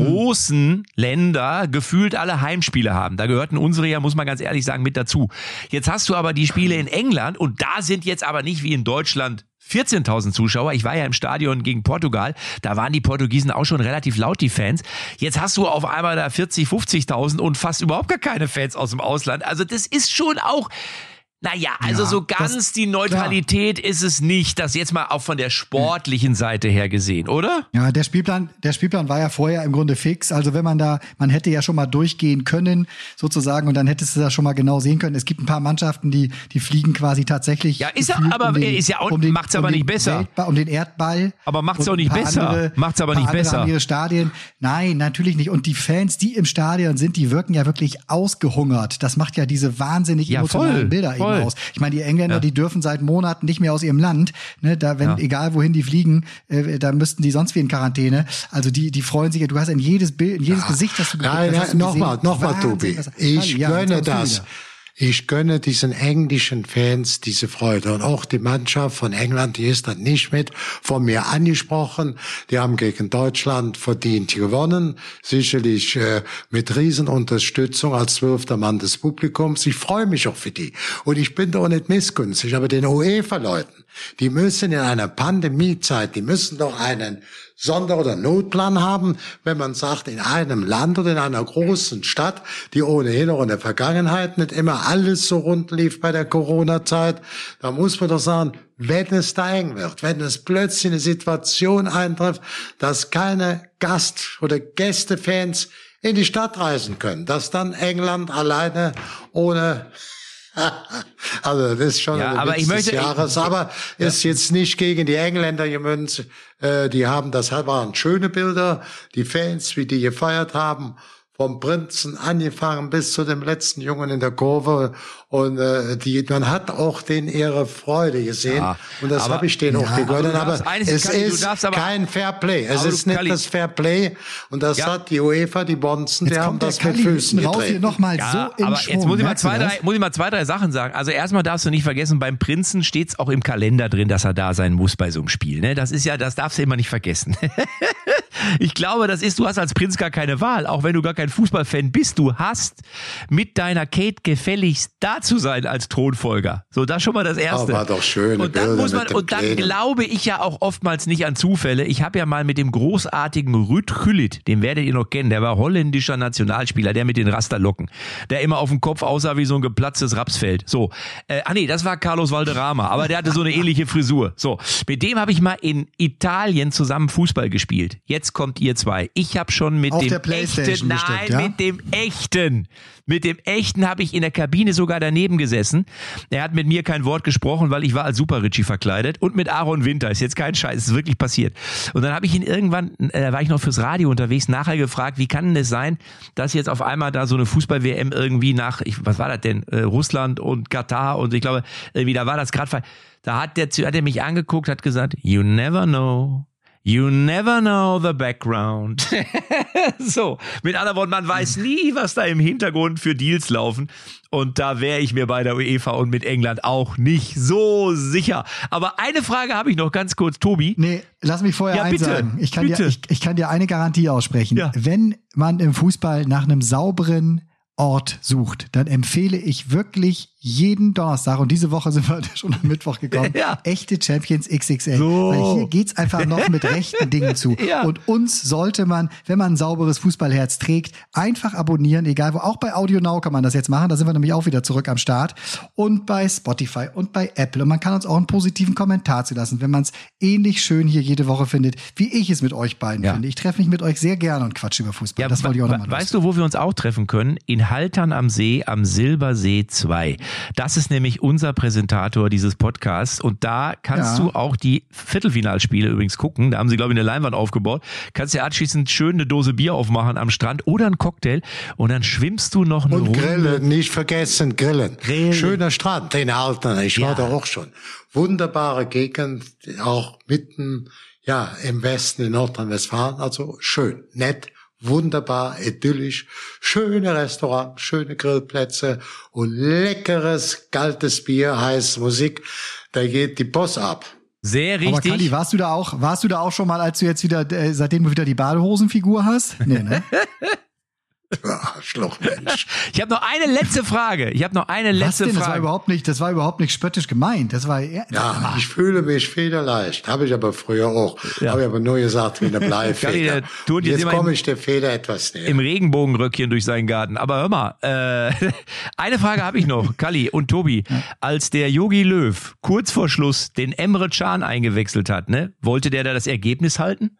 Großen Länder gefühlt alle Heimspiele haben. Da gehörten unsere ja, muss man ganz ehrlich sagen, mit dazu. Jetzt hast du aber die Spiele in England und da sind jetzt aber nicht wie in Deutschland 14.000 Zuschauer. Ich war ja im Stadion gegen Portugal. Da waren die Portugiesen auch schon relativ laut, die Fans. Jetzt hast du auf einmal da 40, 50.000 und fast überhaupt gar keine Fans aus dem Ausland. Also das ist schon auch naja, also ja, so ganz das, die Neutralität klar. ist es nicht, das jetzt mal auch von der sportlichen Seite her gesehen, oder? Ja, der Spielplan, der Spielplan war ja vorher im Grunde fix. Also wenn man da, man hätte ja schon mal durchgehen können, sozusagen, und dann hättest du das schon mal genau sehen können. Es gibt ein paar Mannschaften, die, die fliegen quasi tatsächlich. Ja, ist er, aber um den, ist ja auch, um macht's aber um nicht besser. Weltball, um den Erdball. Aber macht's auch nicht besser. Andere, macht's aber nicht besser. ihre Stadien. Nein, natürlich nicht. Und die Fans, die im Stadion sind, die wirken ja wirklich ausgehungert. Das macht ja diese wahnsinnig ja, emotionalen voll, Bilder voll. Eben aus. Ich meine, die Engländer, ja. die dürfen seit Monaten nicht mehr aus ihrem Land. Ne, da, wenn, ja. egal wohin die fliegen, äh, da müssten die sonst wie in Quarantäne. Also die, die freuen sich, du hast in jedes Bild, in jedes. Gesicht, das du Nein, nein, nochmal, nochmal, Tobi. Ich gönne das. Ich gönne diesen englischen Fans diese Freude. Und auch die Mannschaft von England, die ist dann nicht mit von mir angesprochen. Die haben gegen Deutschland verdient gewonnen. Sicherlich äh, mit Riesenunterstützung als zwölfter Mann des Publikums. Ich freue mich auch für die. Und ich bin doch nicht missgünstig. Aber den UEFA-Leuten, die müssen in einer Pandemiezeit, die müssen doch einen Sonder- oder Notplan haben, wenn man sagt, in einem Land oder in einer großen Stadt, die ohnehin auch in der Vergangenheit nicht immer alles so rund lief bei der Corona-Zeit, da muss man doch sagen, wenn es da eng wird, wenn es plötzlich eine Situation eintrifft, dass keine Gast- oder Gästefans in die Stadt reisen können, dass dann England alleine ohne [LAUGHS] also das ist schon ja, aber Witz ich möchte, des Jahres, ich, aber ja. ist jetzt nicht gegen die Engländer gemünzt. Äh, die haben, das waren schöne Bilder, die Fans, wie die gefeiert haben vom Prinzen angefangen bis zu dem letzten Jungen in der Kurve. Und äh, die, man hat auch den ihre Freude gesehen. Ja, und das habe ich denen ja, auch gegönnt. Aber, aber es ist aber, kein Fair Play. Es ist nicht Kali, das Fair Play. Und das ja. hat die UEFA, die Bonzen, die haben das mit Füßen getreten. Noch mal ja, so aber Schwung, jetzt muss ich, mal zwei, drei, muss ich mal zwei, drei Sachen sagen. Also erstmal darfst du nicht vergessen, beim Prinzen steht's auch im Kalender drin, dass er da sein muss bei so einem Spiel. Ne? Das ist ja, das darfst du immer nicht vergessen. [LAUGHS] Ich glaube, das ist, du hast als Prinz gar keine Wahl, auch wenn du gar kein Fußballfan bist. Du hast mit deiner Kate gefälligst da zu sein als Thronfolger. So, das schon mal das Erste. Oh, war doch schön. Und dann muss man, und dann glaube ich ja auch oftmals nicht an Zufälle. Ich habe ja mal mit dem großartigen Rüd Gullit, den werdet ihr noch kennen, der war holländischer Nationalspieler, der mit den Rasterlocken, der immer auf dem Kopf aussah wie so ein geplatztes Rapsfeld. So, äh, ah nee, das war Carlos Valderrama, aber der hatte so eine [LAUGHS] ähnliche Frisur. So, mit dem habe ich mal in Italien zusammen Fußball gespielt. Jetzt kommt ihr zwei. Ich habe schon mit Auf dem echten, nein, bestimmt, ja? mit dem echten, mit dem echten habe ich in der Kabine sogar daneben gesessen. Er hat mit mir kein Wort gesprochen, weil ich war als Super Richie verkleidet und mit Aaron Winter. Ist jetzt kein Scheiß, ist wirklich passiert. Und dann habe ich ihn irgendwann, äh, war ich noch fürs Radio unterwegs, nachher gefragt, wie kann denn es sein, dass jetzt auf einmal da so eine Fußball-WM irgendwie nach, ich, was war das denn, äh, Russland und Katar und ich glaube, irgendwie da war das gerade, da hat der, hat er mich angeguckt, hat gesagt, you never know. You never know the background. [LAUGHS] so, mit anderen Worten, man weiß nie, was da im Hintergrund für Deals laufen. Und da wäre ich mir bei der UEFA und mit England auch nicht so sicher. Aber eine Frage habe ich noch ganz kurz, Tobi. Nee, lass mich vorher Ja, eins bitte, sagen. Ich kann, bitte. dir, ich, ich kann dir eine Garantie aussprechen. Ja. Wenn man im Fußball nach einem sauberen Ort sucht, dann empfehle ich wirklich jeden Donnerstag, und diese Woche sind wir [LAUGHS] schon am Mittwoch gekommen, Ja. echte Champions XXL. So. Weil hier geht's einfach noch mit rechten [LAUGHS] Dingen zu. Ja. Und uns sollte man, wenn man ein sauberes Fußballherz trägt, einfach abonnieren, egal wo. Auch bei Audio Now kann man das jetzt machen. Da sind wir nämlich auch wieder zurück am Start. Und bei Spotify und bei Apple. Und man kann uns auch einen positiven Kommentar zu lassen, wenn man es ähnlich schön hier jede Woche findet, wie ich es mit euch beiden Ja. finde. Ich treffe mich mit euch sehr gerne und quatsche über Fußball. das wollte ich auch nochmal Weißt du, wo wir uns auch treffen können? In Haltern am See, am Silbersee 2. Das ist nämlich unser Präsentator dieses Podcasts und da kannst Ja. du auch die Viertelfinalspiele übrigens gucken. Da haben sie, glaube ich, eine Leinwand aufgebaut. Kannst dir anschließend schön eine Dose Bier aufmachen am Strand oder einen Cocktail und dann schwimmst du noch eine Und Runde. Grillen, nicht vergessen, Grillen. Grillen. Schöner Strand, den Altern. Ich war Ja. da auch schon. Wunderbare Gegend, auch mitten, ja, im Westen in Nordrhein-Westfalen. Also schön, nett, wunderbar, idyllisch. Schöne Restaurants, schöne Grillplätze und leckeres, kaltes Bier, heiß Musik. Da geht die Boss ab. Sehr Aber richtig. Kali, warst du da auch, warst du da auch schon mal, als du jetzt wieder, äh, seitdem du wieder die Badehosenfigur hast? Nee, ne? [LAUGHS] [LAUGHS] Arschlochmensch. [LAUGHS] ich habe noch eine letzte Frage. Ich habe noch eine Was letzte denn? Das war Frage. überhaupt nicht, das war überhaupt nicht spöttisch gemeint. Das war eher, Ja, ich fühle mich federleicht. Habe ich aber früher auch. Ja. Habe ich aber nur gesagt wie eine Kali, [LAUGHS] Bleifeder. der tut jetzt Jetzt komme im- ich der Feder etwas näher. im Regenbogenröckchen durch seinen Garten. Aber hör mal, äh, eine Frage habe ich noch, Kalli und Tobi. Als der Yogi Löw kurz vor Schluss den Emre Can eingewechselt hat, ne, wollte der da das Ergebnis halten?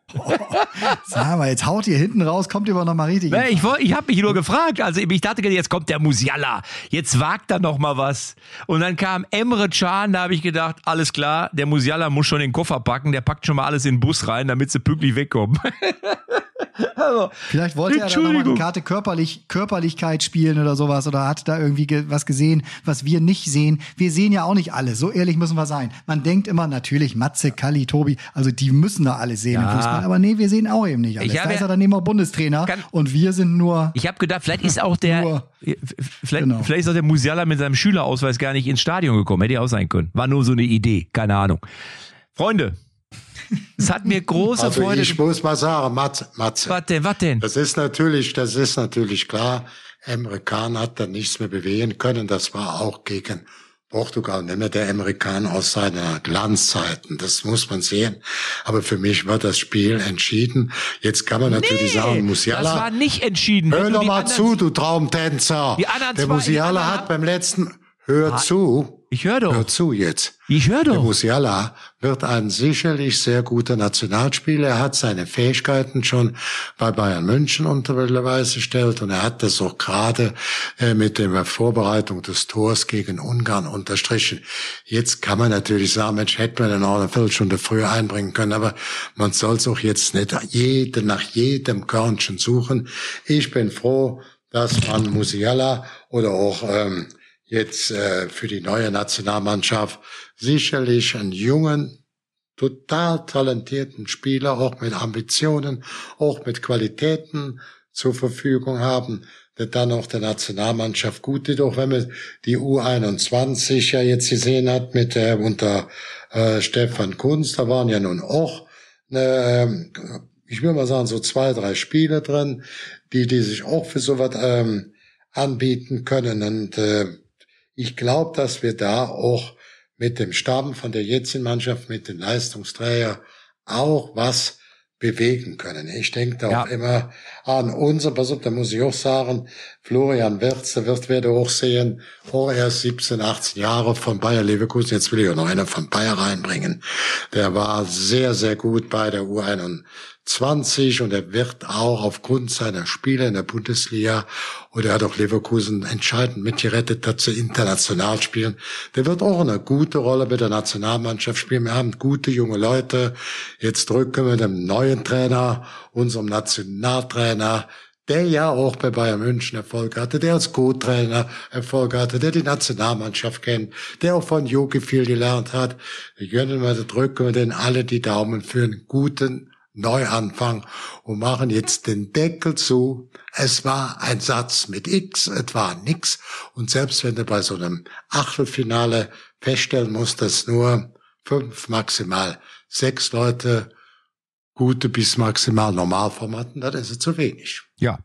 sag mal, jetzt haut ihr hinten raus, kommt ihr aber noch mal richtig. Ich ich habe mich nur gefragt. Also ich dachte, jetzt kommt der Musiala. Jetzt wagt er noch mal was. Und dann kam Emre Can, da habe ich gedacht, alles klar, der Musiala muss schon den Koffer packen. Der packt schon mal alles in den Bus rein, damit sie pünktlich wegkommen. [LAUGHS] also, Vielleicht wollte er da nochmal eine Karte körperlich, Körperlichkeit spielen oder sowas oder hat da irgendwie ge was gesehen, was wir nicht sehen. Wir sehen ja auch nicht alle, so ehrlich müssen wir sein. Man denkt immer natürlich Matze, Kalli, Tobi, also die müssen da alle sehen Ja. im Fußball, aber nee, wir sehen auch eben nicht alles. Ich Da ist ja- er daneben auch Bundestrainer und wir sind nur Ich habe gedacht, vielleicht ist auch der, Nur. vielleicht, Genau. vielleicht ist auch der Musiala mit seinem Schülerausweis gar nicht ins Stadion gekommen. Hätte ja auch sein können. War nur so eine Idee. Keine Ahnung. Freunde, es hat mir große Also Freude. ich muss mal sagen, Matze, Matze. Was denn, was denn? Das ist natürlich, das ist natürlich klar. Emre Can hat da nichts mehr bewegen können. Das war auch gegen Portugal nicht mehr der Amerikaner aus seiner Glanzzeiten. Das muss man sehen. Aber für mich war das Spiel entschieden. Jetzt kann man natürlich sagen, Musiala. das war nicht entschieden. Hör doch mal zu, du Traumtänzer. Die anderen der Musiala hat beim letzten, hör zu, Ich höre doch. hör zu jetzt. Ich höre Der doch. Musiala wird ein sicherlich sehr guter Nationalspieler. Er hat seine Fähigkeiten schon bei Bayern München unter Beweis gestellt und er hat das auch gerade äh, mit der Vorbereitung des Tors gegen Ungarn unterstrichen. Jetzt kann man natürlich sagen, Mensch, hätte man den auch eine Viertelstunde früher einbringen können, aber man soll es auch jetzt nicht jede, nach jedem Körnchen suchen. Ich bin froh, dass man Musiala oder auch ähm, jetzt äh, für die neue Nationalmannschaft sicherlich einen jungen, total talentierten Spieler, auch mit Ambitionen, auch mit Qualitäten zur Verfügung haben, der dann auch der Nationalmannschaft gut tut, auch wenn man die U21 ja jetzt gesehen hat mit äh, unter äh, Stefan Kunz, da waren ja nun auch äh, ich will mal sagen, so zwei, drei Spiele drin, die, die sich auch für sowas ähm, anbieten können. Und äh, ich glaube, dass wir da auch mit dem Staben von der jetzigen Mannschaft, mit den Leistungsträger auch was bewegen können. Ich denke da Ja. auch immer an unser, pass auf, da muss ich auch sagen, Florian Wirtz, der wird werde auch sehen, erst 17, 18 Jahre von Bayer Leverkusen, jetzt will ich auch noch einer von Bayer reinbringen. Der war sehr, sehr gut bei der U21 und er wird auch aufgrund seiner Spiele in der Bundesliga und er hat auch Leverkusen entscheidend mitgerettet, sie international spielen. Der wird auch eine gute Rolle mit der Nationalmannschaft spielen. Wir haben gute junge Leute. Jetzt drücken wir dem neuen Trainer, unserem Nationaltrainer, der ja auch bei Bayern München Erfolg hatte, der als Co-Trainer Erfolg hatte, der die Nationalmannschaft kennt, der auch von Jogi viel gelernt hat. Wir gönnen wir, drücken wir denen alle die Daumen für einen guten Neuanfang und machen jetzt den Deckel zu. Es war ein Satz mit X, es war nix. Und selbst wenn du bei so einem Achtelfinale feststellen musst, dass nur fünf, maximal sechs Leute gute bis maximal Normalformaten, dann ist es zu wenig. Ja.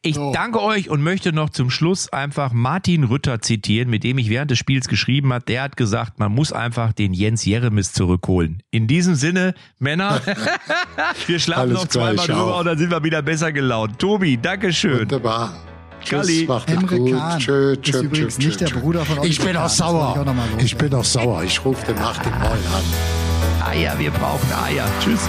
Ich So. danke euch und möchte noch zum Schluss einfach Martin Rütter zitieren, mit dem ich während des Spiels geschrieben hat. Der hat gesagt, man muss einfach den Jens Jeremis zurückholen. In diesem Sinne, Männer, [LAUGHS] wir schlafen noch zweimal drüber auch. und dann sind wir wieder besser gelaunt. Tobi, Dankeschön. Wunderbar. Kalli. Tschüss, macht Emre gut. Kahn Tschö, ist tschö, übrigens tschö, nicht der. Bruder von Ich bin auch das wollte ich auch sauer. Ich bin auch sauer. Ich rufe den Martin Moll an. Eier, wir brauchen Eier. Tschüss.